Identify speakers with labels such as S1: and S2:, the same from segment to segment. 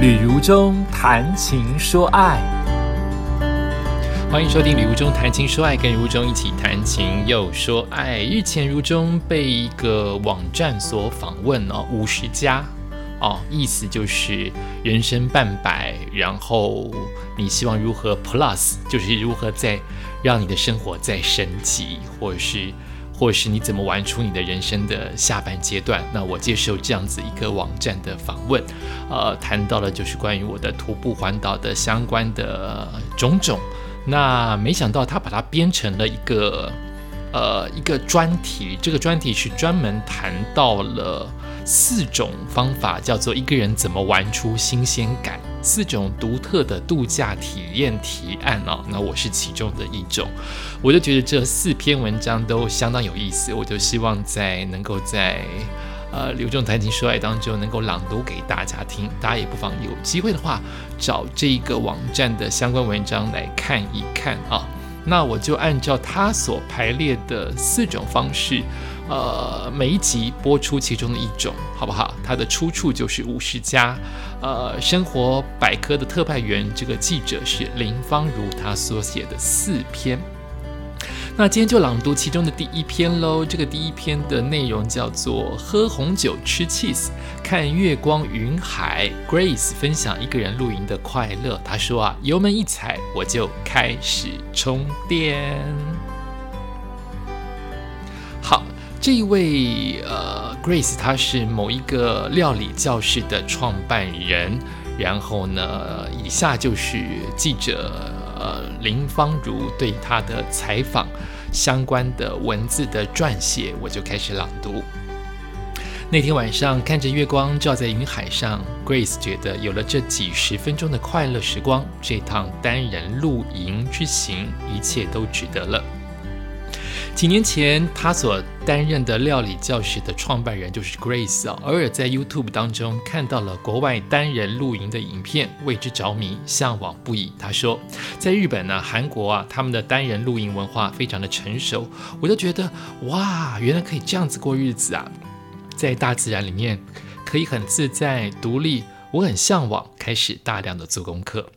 S1: 旅如中谈情说爱，
S2: 欢迎收听《旅如中谈情说爱》，跟如中一起谈情又说爱。日前如中被一个网站所访问哦，五十加哦，意思就是人生半百，然后你希望如何 Plus，就是如何再让你的生活再升级，或者是。或是你怎么玩出你的人生的下半阶段？那我接受这样子一个网站的访问，呃，谈到了就是关于我的徒步环岛的相关的种种。那没想到他把它编成了一个呃一个专题，这个专题是专门谈到了四种方法，叫做一个人怎么玩出新鲜感。四种独特的度假体验提案哦，那我是其中的一种，我就觉得这四篇文章都相当有意思，我就希望在能够在呃刘仲谈情说爱当中能够朗读给大家听，大家也不妨有机会的话找这个网站的相关文章来看一看啊。那我就按照他所排列的四种方式。呃，每一集播出其中的一种，好不好？它的出处就是五十家，呃，生活百科的特派员，这个记者是林芳如，他所写的四篇。那今天就朗读其中的第一篇喽。这个第一篇的内容叫做“喝红酒吃 cheese，看月光云海”。Grace 分享一个人露营的快乐。他说啊，油门一踩，我就开始充电。这一位呃，Grace，她是某一个料理教室的创办人。然后呢，以下就是记者呃林芳如对她的采访相关的文字的撰写，我就开始朗读。那天晚上，看着月光照在云海上，Grace 觉得有了这几十分钟的快乐时光，这趟单人露营之行，一切都值得了。几年前，他所担任的料理教室的创办人就是 Grace 啊。偶尔在 YouTube 当中看到了国外单人露营的影片，为之着迷，向往不已。他说，在日本呢、韩国啊，他们的单人露营文化非常的成熟。我就觉得，哇，原来可以这样子过日子啊，在大自然里面可以很自在独立。我很向往，开始大量的做功课。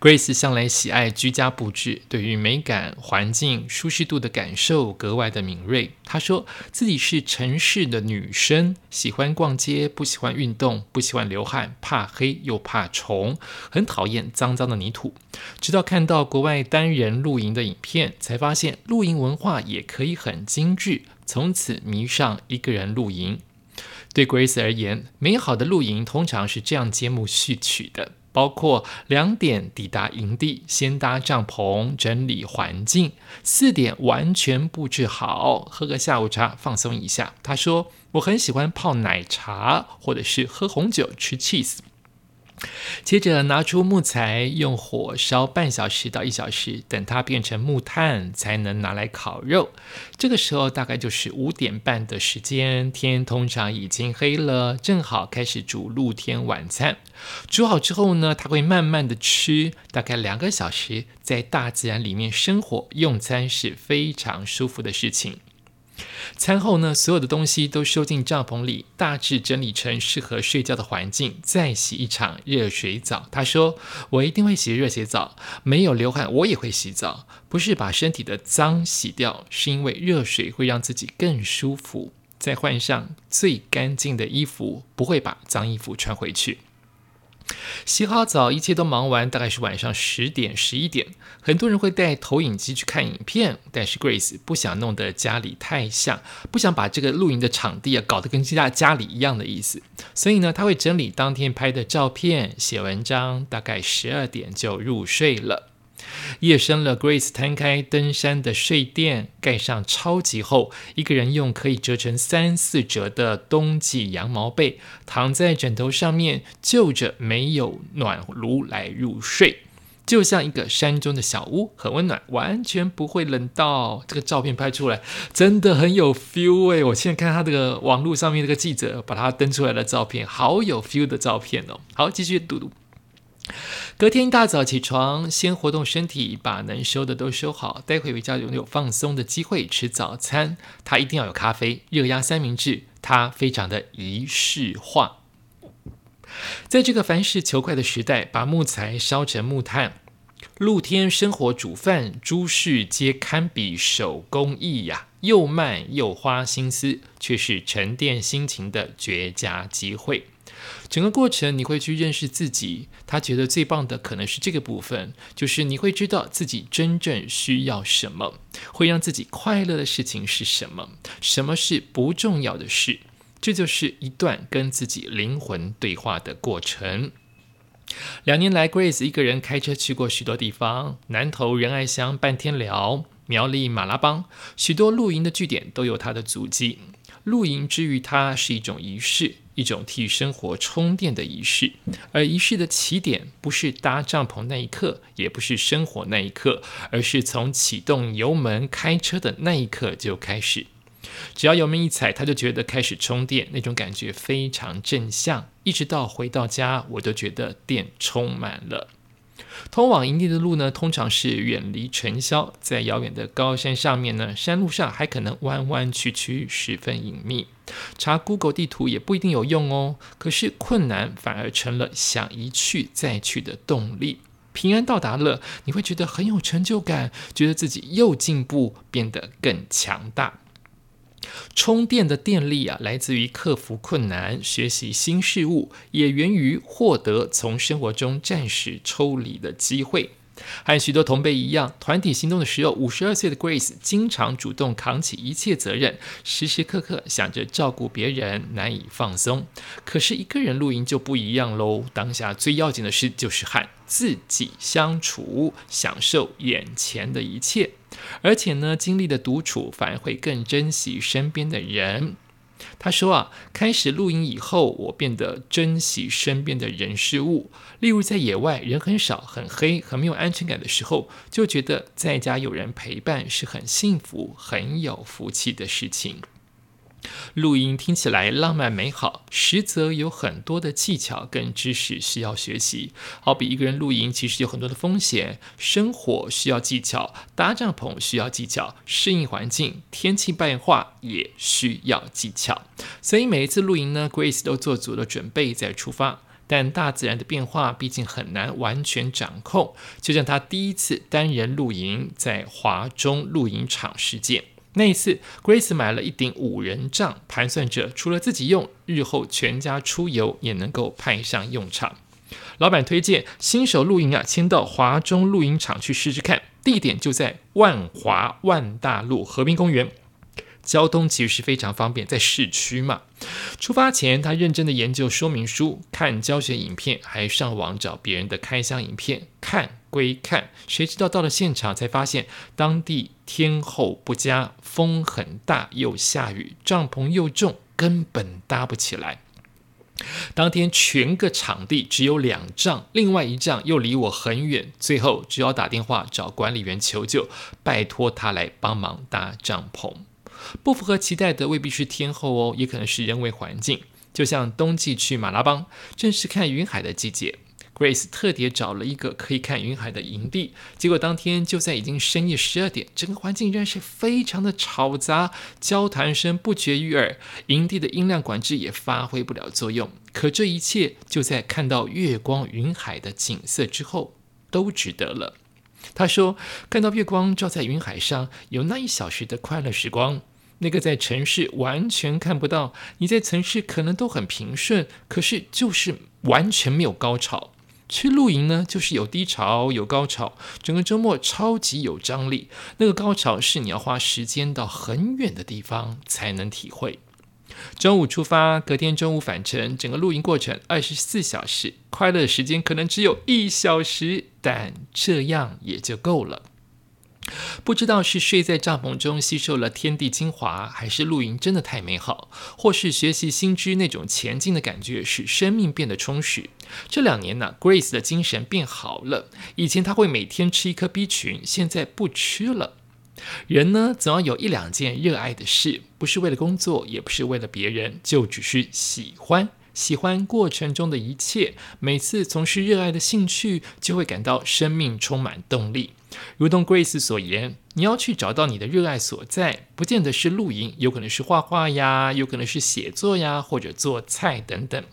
S2: Grace 向来喜爱居家布置，对于美感、环境、舒适度的感受格外的敏锐。她说自己是城市的女生，喜欢逛街，不喜欢运动，不喜欢流汗，怕黑又怕虫，很讨厌脏脏的泥土。直到看到国外单人露营的影片，才发现露营文化也可以很精致，从此迷上一个人露营。对 Grace 而言，美好的露营通常是这样揭幕序曲的。包括两点抵达营地，先搭帐篷，整理环境；四点完全布置好，喝个下午茶，放松一下。他说：“我很喜欢泡奶茶，或者是喝红酒，吃 cheese。”接着拿出木材，用火烧半小时到一小时，等它变成木炭，才能拿来烤肉。这个时候大概就是五点半的时间，天通常已经黑了，正好开始煮露天晚餐。煮好之后呢，他会慢慢的吃，大概两个小时，在大自然里面生火用餐是非常舒服的事情。餐后呢，所有的东西都收进帐篷里，大致整理成适合睡觉的环境，再洗一场热水澡。他说：“我一定会洗热水澡，没有流汗我也会洗澡，不是把身体的脏洗掉，是因为热水会让自己更舒服。再换上最干净的衣服，不会把脏衣服穿回去。”洗好澡，一切都忙完，大概是晚上十点、十一点。很多人会带投影机去看影片，但是 Grace 不想弄得家里太像，不想把这个露营的场地啊搞得跟家家里一样的意思。所以呢，他会整理当天拍的照片，写文章，大概十二点就入睡了。夜深了，Grace 摊开登山的睡垫，盖上超级厚，一个人用可以折成三四折的冬季羊毛被，躺在枕头上面，就着没有暖炉来入睡，就像一个山中的小屋，很温暖，完全不会冷到。这个照片拍出来真的很有 feel 哎！我现在看他这个网络上面这个记者把他登出来的照片，好有 feel 的照片哦。好，继续读读。隔天一大早起床，先活动身体，把能收的都收好。待会比较拥有放松的机会吃早餐。他一定要有咖啡、热压三明治，他非常的仪式化。在这个凡事求快的时代，把木材烧成木炭，露天生火煮饭，诸事皆堪比手工艺呀。又慢又花心思，却是沉淀心情的绝佳机会。整个过程你会去认识自己。他觉得最棒的可能是这个部分，就是你会知道自己真正需要什么，会让自己快乐的事情是什么，什么是不重要的事。这就是一段跟自己灵魂对话的过程。两年来，Grace 一个人开车去过许多地方，南投仁爱乡半天聊。苗栗马拉邦许多露营的据点都有他的足迹。露营之于他是一种仪式，一种替生活充电的仪式。而仪式的起点不是搭帐篷那一刻，也不是生火那一刻，而是从启动油门开车的那一刻就开始。只要油门一踩，他就觉得开始充电，那种感觉非常正向。一直到回到家，我都觉得电充满了。通往营地的路呢，通常是远离尘嚣，在遥远的高山上面呢，山路上还可能弯弯曲曲，十分隐秘。查 Google 地图也不一定有用哦。可是困难反而成了想一去再去的动力。平安到达了，你会觉得很有成就感，觉得自己又进步，变得更强大。充电的电力啊，来自于克服困难、学习新事物，也源于获得从生活中暂时抽离的机会。和许多同辈一样，团体行动的时候，五十二岁的 Grace 经常主动扛起一切责任，时时刻刻想着照顾别人，难以放松。可是一个人露营就不一样喽，当下最要紧的事就是和自己相处，享受眼前的一切。而且呢，经历的独处，反而会更珍惜身边的人。他说啊，开始露营以后，我变得珍惜身边的人事物。例如在野外人很少、很黑、很没有安全感的时候，就觉得在家有人陪伴是很幸福、很有福气的事情。露营听起来浪漫美好，实则有很多的技巧跟知识需要学习。好比一个人露营，其实有很多的风险，生火需要技巧，搭帐篷需要技巧，适应环境、天气变化也需要技巧。所以每一次露营呢，Grace 都做足了准备再出发。但大自然的变化毕竟很难完全掌控，就像他第一次单人露营在华中露营场事件。那一次，Grace 买了一顶五人帐，盘算着除了自己用，日后全家出游也能够派上用场。老板推荐新手露营啊，先到华中露营场去试试看，地点就在万华万大路河滨公园。交通其实是非常方便，在市区嘛。出发前，他认真的研究说明书，看教学影片，还上网找别人的开箱影片。看归看，谁知道到了现场才发现，当地天候不佳，风很大，又下雨，帐篷又重，根本搭不起来。当天全个场地只有两丈，另外一丈又离我很远，最后只好打电话找管理员求救，拜托他来帮忙搭帐篷。不符合期待的未必是天后哦，也可能是人为环境。就像冬季去马拉邦，正是看云海的季节。Grace 特别找了一个可以看云海的营地，结果当天就在已经深夜十二点，整个环境仍然是非常的嘈杂，交谈声不绝于耳，营地的音量管制也发挥不了作用。可这一切就在看到月光云海的景色之后，都值得了。他说：“看到月光照在云海上，有那一小时的快乐时光。”那个在城市完全看不到，你在城市可能都很平顺，可是就是完全没有高潮。去露营呢，就是有低潮有高潮，整个周末超级有张力。那个高潮是你要花时间到很远的地方才能体会。中午出发，隔天中午返程，整个露营过程二十四小时，快乐的时间可能只有一小时，但这样也就够了。不知道是睡在帐篷中吸收了天地精华，还是露营真的太美好，或是学习新知那种前进的感觉使生命变得充实。这两年呢，Grace 的精神变好了。以前他会每天吃一颗 B 群，现在不吃了。人呢，总要有一两件热爱的事，不是为了工作，也不是为了别人，就只是喜欢。喜欢过程中的一切，每次从事热爱的兴趣，就会感到生命充满动力。如同 Grace 所言，你要去找到你的热爱所在，不见得是露营，有可能是画画呀，有可能是写作呀，或者做菜等等。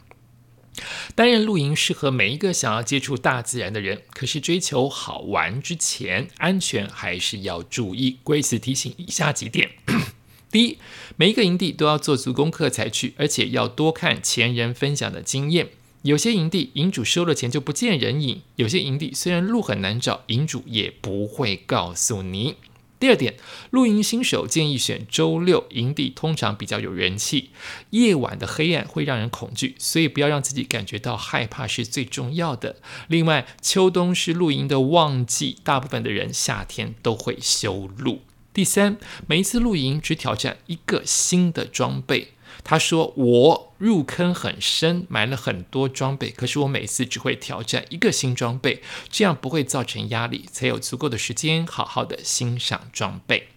S2: 担任露营适合每一个想要接触大自然的人，可是追求好玩之前，安全还是要注意。Grace 提醒以下几点：第一，每一个营地都要做足功课才去，而且要多看前人分享的经验。有些营地营主收了钱就不见人影，有些营地虽然路很难找，营主也不会告诉你。第二点，露营新手建议选周六营地，通常比较有人气。夜晚的黑暗会让人恐惧，所以不要让自己感觉到害怕是最重要的。另外，秋冬是露营的旺季，大部分的人夏天都会修路。第三，每一次露营只挑战一个新的装备。他说：“我入坑很深，买了很多装备，可是我每次只会挑战一个新装备，这样不会造成压力，才有足够的时间好好的欣赏装备。”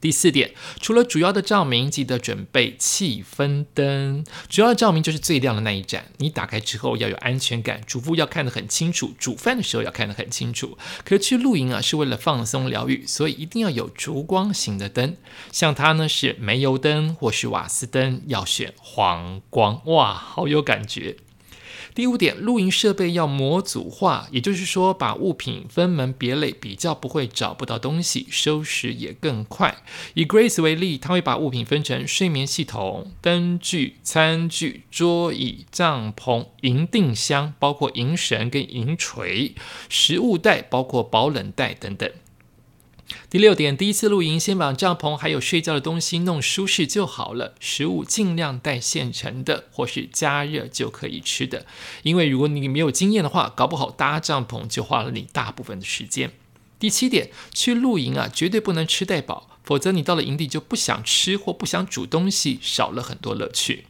S2: 第四点，除了主要的照明，记得准备气氛灯。主要的照明就是最亮的那一盏，你打开之后要有安全感，主妇要看得很清楚，煮饭的时候要看得很清楚。可是去露营啊，是为了放松疗愈，所以一定要有烛光型的灯。像它呢是煤油灯或是瓦斯灯，要选黄光，哇，好有感觉。第五点，露营设备要模组化，也就是说，把物品分门别类，比较不会找不到东西，收拾也更快。以 Grace 为例，他会把物品分成睡眠系统、灯具、餐具、桌椅、帐篷、银锭箱，包括银绳跟银锤、食物袋，包括保冷袋等等。第六点，第一次露营，先把帐篷还有睡觉的东西弄舒适就好了。食物尽量带现成的，或是加热就可以吃的。因为如果你没有经验的话，搞不好搭帐篷就花了你大部分的时间。第七点，去露营啊，绝对不能吃太饱，否则你到了营地就不想吃或不想煮东西，少了很多乐趣。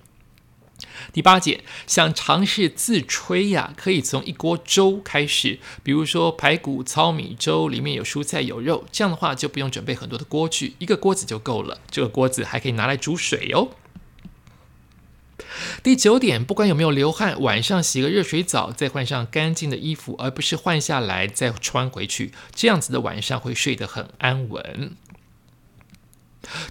S2: 第八节，想尝试自吹呀，可以从一锅粥开始，比如说排骨糙米粥，里面有蔬菜有肉，这样的话就不用准备很多的锅具，一个锅子就够了。这个锅子还可以拿来煮水哦。第九点，不管有没有流汗，晚上洗个热水澡，再换上干净的衣服，而不是换下来再穿回去，这样子的晚上会睡得很安稳。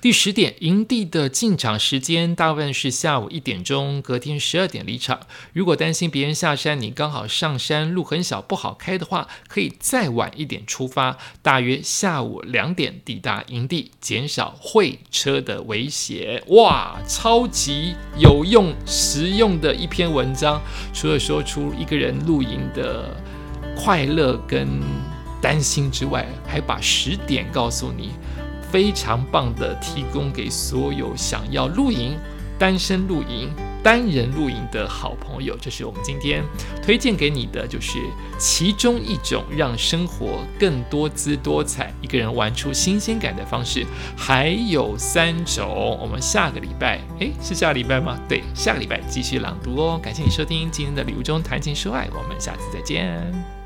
S2: 第十点，营地的进场时间大部分是下午一点钟，隔天十二点离场。如果担心别人下山，你刚好上山路很小不好开的话，可以再晚一点出发，大约下午两点抵达营地，减少会车的威胁。哇，超级有用、实用的一篇文章，除了说出一个人露营的快乐跟担心之外，还把十点告诉你。非常棒的，提供给所有想要露营、单身露营、单人露营的好朋友。这是我们今天推荐给你的，就是其中一种让生活更多姿多彩、一个人玩出新鲜感的方式。还有三种，我们下个礼拜，诶，是下个礼拜吗？对，下个礼拜继续朗读哦。感谢你收听今天的礼物中谈情说爱，我们下次再见。